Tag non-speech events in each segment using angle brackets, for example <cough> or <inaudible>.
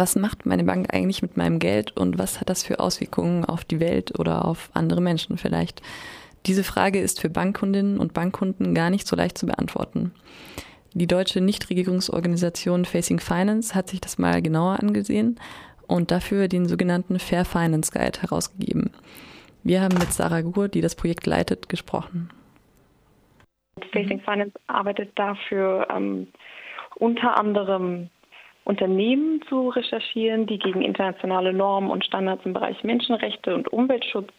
was macht meine Bank eigentlich mit meinem Geld und was hat das für Auswirkungen auf die Welt oder auf andere Menschen vielleicht? Diese Frage ist für Bankkundinnen und Bankkunden gar nicht so leicht zu beantworten. Die deutsche Nichtregierungsorganisation Facing Finance hat sich das mal genauer angesehen und dafür den sogenannten Fair Finance Guide herausgegeben. Wir haben mit Sarah Gur, die das Projekt leitet, gesprochen. Facing Finance arbeitet dafür ähm, unter anderem Unternehmen zu recherchieren, die gegen internationale Normen und Standards im Bereich Menschenrechte und Umweltschutz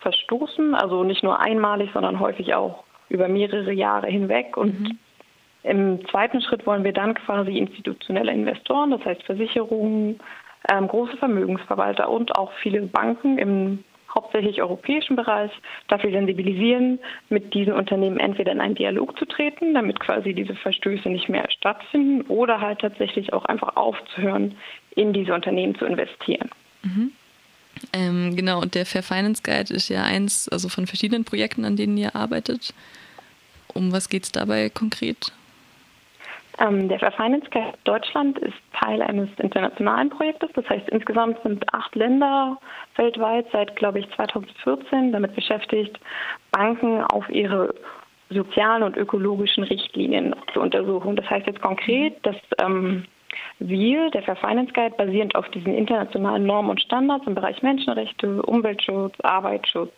verstoßen. Also nicht nur einmalig, sondern häufig auch über mehrere Jahre hinweg. Und mhm. im zweiten Schritt wollen wir dann quasi institutionelle Investoren, das heißt Versicherungen, ähm, große Vermögensverwalter und auch viele Banken im hauptsächlich europäischen Bereich dafür sensibilisieren, mit diesen Unternehmen entweder in einen Dialog zu treten, damit quasi diese Verstöße nicht mehr stattfinden, oder halt tatsächlich auch einfach aufzuhören, in diese Unternehmen zu investieren. Mhm. Ähm, genau, und der Fair Finance Guide ist ja eins also von verschiedenen Projekten, an denen ihr arbeitet. Um was geht es dabei konkret? Ähm, der Fair Finance Guide Deutschland ist Teil eines internationalen Projektes. Das heißt, insgesamt sind acht Länder weltweit seit, glaube ich, 2014 damit beschäftigt, Banken auf ihre sozialen und ökologischen Richtlinien zu untersuchen. Das heißt jetzt konkret, dass ähm, wir, der Fair Finance Guide, basierend auf diesen internationalen Normen und Standards im Bereich Menschenrechte, Umweltschutz, Arbeitsschutz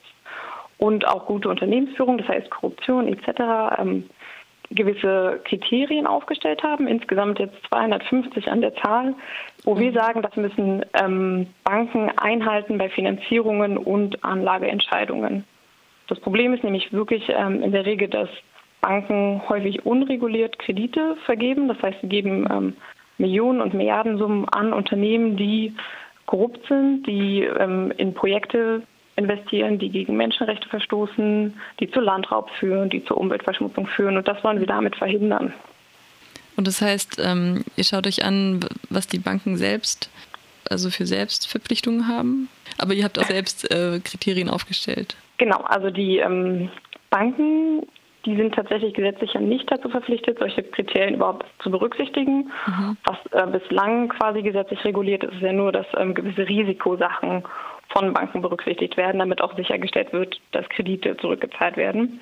und auch gute Unternehmensführung, das heißt Korruption etc., ähm, gewisse Kriterien aufgestellt haben, insgesamt jetzt 250 an der Zahl, wo wir mhm. sagen, das müssen ähm, Banken einhalten bei Finanzierungen und Anlageentscheidungen. Das Problem ist nämlich wirklich ähm, in der Regel, dass Banken häufig unreguliert Kredite vergeben. Das heißt, sie geben ähm, Millionen und Milliardensummen an Unternehmen, die korrupt sind, die ähm, in Projekte investieren, die gegen Menschenrechte verstoßen, die zu Landraub führen, die zur Umweltverschmutzung führen. Und das wollen wir damit verhindern. Und das heißt, ähm, ihr schaut euch an, was die Banken selbst, also für Selbstverpflichtungen haben, aber ihr habt auch selbst äh, Kriterien aufgestellt. Genau, also die ähm, Banken, die sind tatsächlich gesetzlich ja nicht dazu verpflichtet, solche Kriterien überhaupt zu berücksichtigen. Mhm. Was äh, bislang quasi gesetzlich reguliert ist, ist ja nur, dass ähm, gewisse Risikosachen von Banken berücksichtigt werden, damit auch sichergestellt wird, dass Kredite zurückgezahlt werden.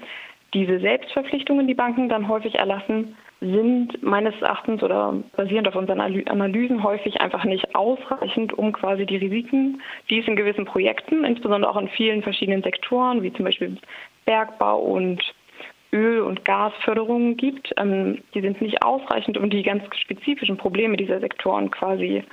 Diese Selbstverpflichtungen, die Banken dann häufig erlassen, sind meines Erachtens oder basierend auf unseren Analysen häufig einfach nicht ausreichend, um quasi die Risiken, die es in gewissen Projekten, insbesondere auch in vielen verschiedenen Sektoren, wie zum Beispiel Bergbau und Öl- und Gasförderungen gibt, ähm, die sind nicht ausreichend, um die ganz spezifischen Probleme dieser Sektoren quasi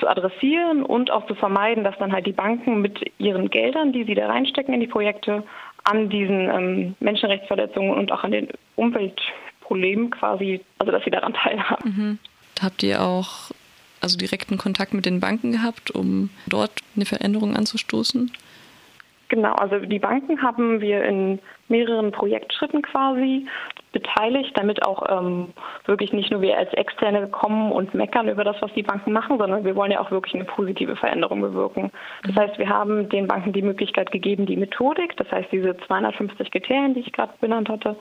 zu adressieren und auch zu vermeiden, dass dann halt die Banken mit ihren Geldern, die sie da reinstecken in die Projekte, an diesen ähm, Menschenrechtsverletzungen und auch an den Umweltproblemen quasi, also dass sie daran <laughs> teilhaben. Mhm. Habt ihr auch also direkten Kontakt mit den Banken gehabt, um dort eine Veränderung anzustoßen? Genau, also die Banken haben wir in mehreren Projektschritten quasi beteiligt, damit auch ähm, wirklich nicht nur wir als Externe kommen und meckern über das, was die Banken machen, sondern wir wollen ja auch wirklich eine positive Veränderung bewirken. Das heißt, wir haben den Banken die Möglichkeit gegeben, die Methodik, das heißt diese 250 Kriterien, die ich gerade benannt hatte,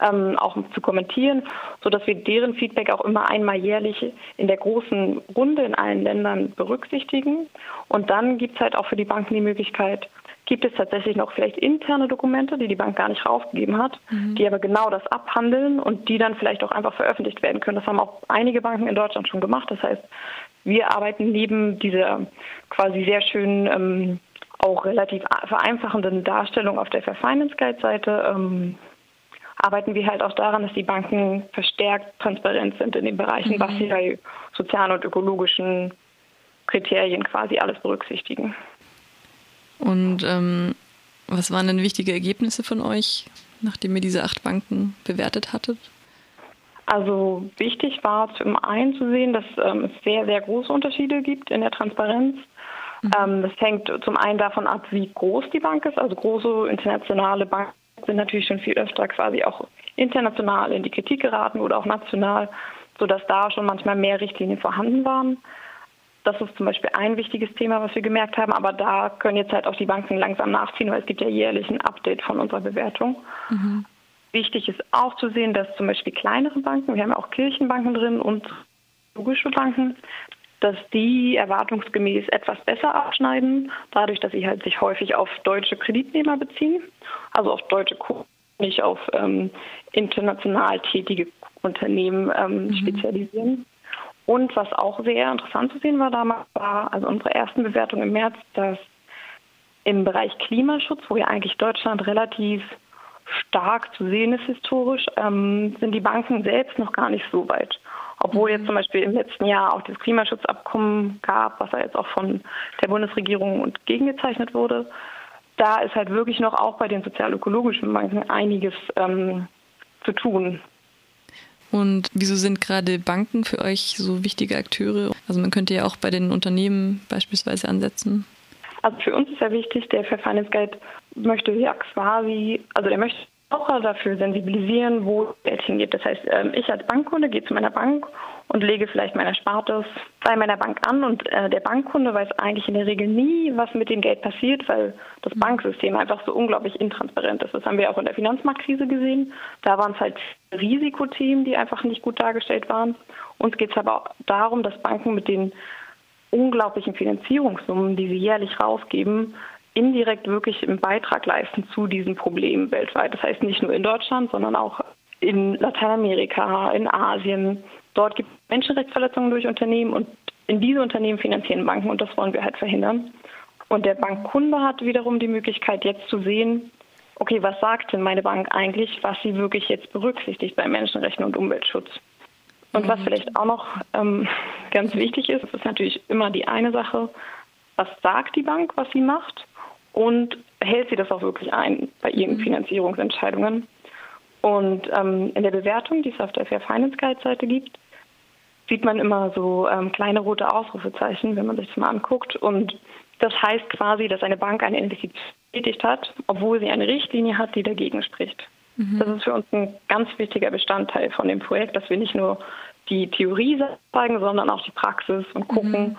ähm, auch zu kommentieren, sodass wir deren Feedback auch immer einmal jährlich in der großen Runde in allen Ländern berücksichtigen. Und dann gibt es halt auch für die Banken die Möglichkeit, gibt es tatsächlich noch vielleicht interne Dokumente, die die Bank gar nicht rausgegeben hat, mhm. die aber genau das abhandeln und die dann vielleicht auch einfach veröffentlicht werden können. Das haben auch einige Banken in Deutschland schon gemacht. Das heißt, wir arbeiten neben dieser quasi sehr schönen, ähm, auch relativ vereinfachenden Darstellung auf der Fair Finance Guide Seite, ähm, arbeiten wir halt auch daran, dass die Banken verstärkt transparent sind in den Bereichen, mhm. was sie bei sozialen und ökologischen Kriterien quasi alles berücksichtigen. Und ähm, was waren denn wichtige Ergebnisse von euch, nachdem ihr diese acht Banken bewertet hattet? Also wichtig war zum einen zu sehen, dass ähm, es sehr, sehr große Unterschiede gibt in der Transparenz. Mhm. Ähm, das hängt zum einen davon ab, wie groß die Bank ist. Also große internationale Banken sind natürlich schon viel öfter quasi auch international in die Kritik geraten oder auch national, sodass da schon manchmal mehr Richtlinien vorhanden waren. Das ist zum Beispiel ein wichtiges Thema, was wir gemerkt haben. Aber da können jetzt halt auch die Banken langsam nachziehen, weil es gibt ja jährlich ein Update von unserer Bewertung. Mhm. Wichtig ist auch zu sehen, dass zum Beispiel kleinere Banken, wir haben ja auch Kirchenbanken drin und logische Banken, dass die erwartungsgemäß etwas besser abschneiden, dadurch, dass sie halt sich häufig auf deutsche Kreditnehmer beziehen, also auf deutsche Kunden, nicht auf ähm, international tätige Unternehmen ähm, mhm. spezialisieren. Und was auch sehr interessant zu sehen war damals, war also unsere ersten Bewertung im März, dass im Bereich Klimaschutz, wo ja eigentlich Deutschland relativ stark zu sehen ist historisch, ähm, sind die Banken selbst noch gar nicht so weit. Obwohl jetzt zum Beispiel im letzten Jahr auch das Klimaschutzabkommen gab, was ja jetzt auch von der Bundesregierung und gegengezeichnet wurde, da ist halt wirklich noch auch bei den sozial-ökologischen Banken einiges ähm, zu tun. Und wieso sind gerade Banken für euch so wichtige Akteure? Also man könnte ja auch bei den Unternehmen beispielsweise ansetzen. Also für uns ist ja wichtig, der Fair Finance Guide möchte ja quasi, also der möchte auch dafür sensibilisieren, wo Geld hingeht. Das heißt, ähm, ich als Bankkunde gehe zu meiner Bank und lege vielleicht mein Erspartes bei meiner Bank an und äh, der Bankkunde weiß eigentlich in der Regel nie, was mit dem Geld passiert, weil das mhm. Banksystem einfach so unglaublich intransparent ist. Das haben wir auch in der Finanzmarktkrise gesehen. Da waren es halt Risikothemen, die einfach nicht gut dargestellt waren. Uns geht es aber auch darum, dass Banken mit den unglaublichen Finanzierungssummen, die sie jährlich rausgeben, indirekt wirklich einen Beitrag leisten zu diesem Problem weltweit. Das heißt nicht nur in Deutschland, sondern auch in Lateinamerika, in Asien. Dort gibt es Menschenrechtsverletzungen durch Unternehmen und in diese Unternehmen finanzieren Banken und das wollen wir halt verhindern. Und der Bankkunde hat wiederum die Möglichkeit, jetzt zu sehen, okay, was sagt denn meine Bank eigentlich, was sie wirklich jetzt berücksichtigt bei Menschenrechten und Umweltschutz? Und was mhm. vielleicht auch noch ähm, ganz wichtig ist, ist natürlich immer die eine Sache, was sagt die Bank, was sie macht und hält sie das auch wirklich ein bei ihren mhm. Finanzierungsentscheidungen. Und ähm, in der Bewertung, die es auf der Fair Finance Guide Seite gibt, sieht man immer so ähm, kleine rote Ausrufezeichen, wenn man sich das mal anguckt. Und das heißt quasi, dass eine Bank eine Investition getätigt hat, obwohl sie eine Richtlinie hat, die dagegen spricht. Mhm. Das ist für uns ein ganz wichtiger Bestandteil von dem Projekt, dass wir nicht nur die Theorie zeigen, sondern auch die Praxis und gucken, mhm.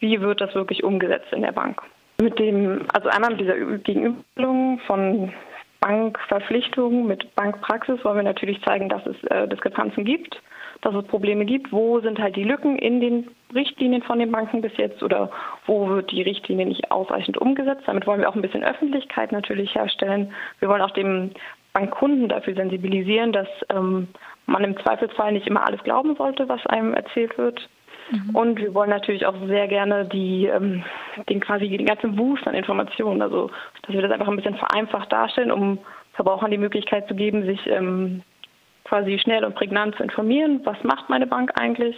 wie wird das wirklich umgesetzt in der Bank. Mit dem, also einmal mit dieser Gegenüberstellung von Bankverpflichtungen mit Bankpraxis wollen wir natürlich zeigen, dass es äh, Diskrepanzen gibt, dass es Probleme gibt. Wo sind halt die Lücken in den Richtlinien von den Banken bis jetzt oder wo wird die Richtlinie nicht ausreichend umgesetzt? Damit wollen wir auch ein bisschen Öffentlichkeit natürlich herstellen. Wir wollen auch dem Bankkunden dafür sensibilisieren, dass ähm, man im Zweifelsfall nicht immer alles glauben sollte, was einem erzählt wird. Mhm. Und wir wollen natürlich auch sehr gerne die, ähm, den quasi den ganzen Boost an Informationen, also dass wir das einfach ein bisschen vereinfacht darstellen, um Verbrauchern die Möglichkeit zu geben, sich ähm, quasi schnell und prägnant zu informieren, was macht meine Bank eigentlich.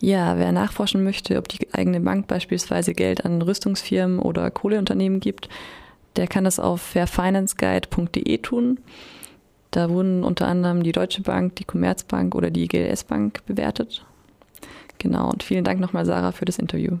Ja, wer nachforschen möchte, ob die eigene Bank beispielsweise Geld an Rüstungsfirmen oder Kohleunternehmen gibt, der kann das auf fairfinanceguide.de tun. Da wurden unter anderem die Deutsche Bank, die Commerzbank oder die GLS Bank bewertet. Genau, und vielen Dank nochmal, Sarah, für das Interview.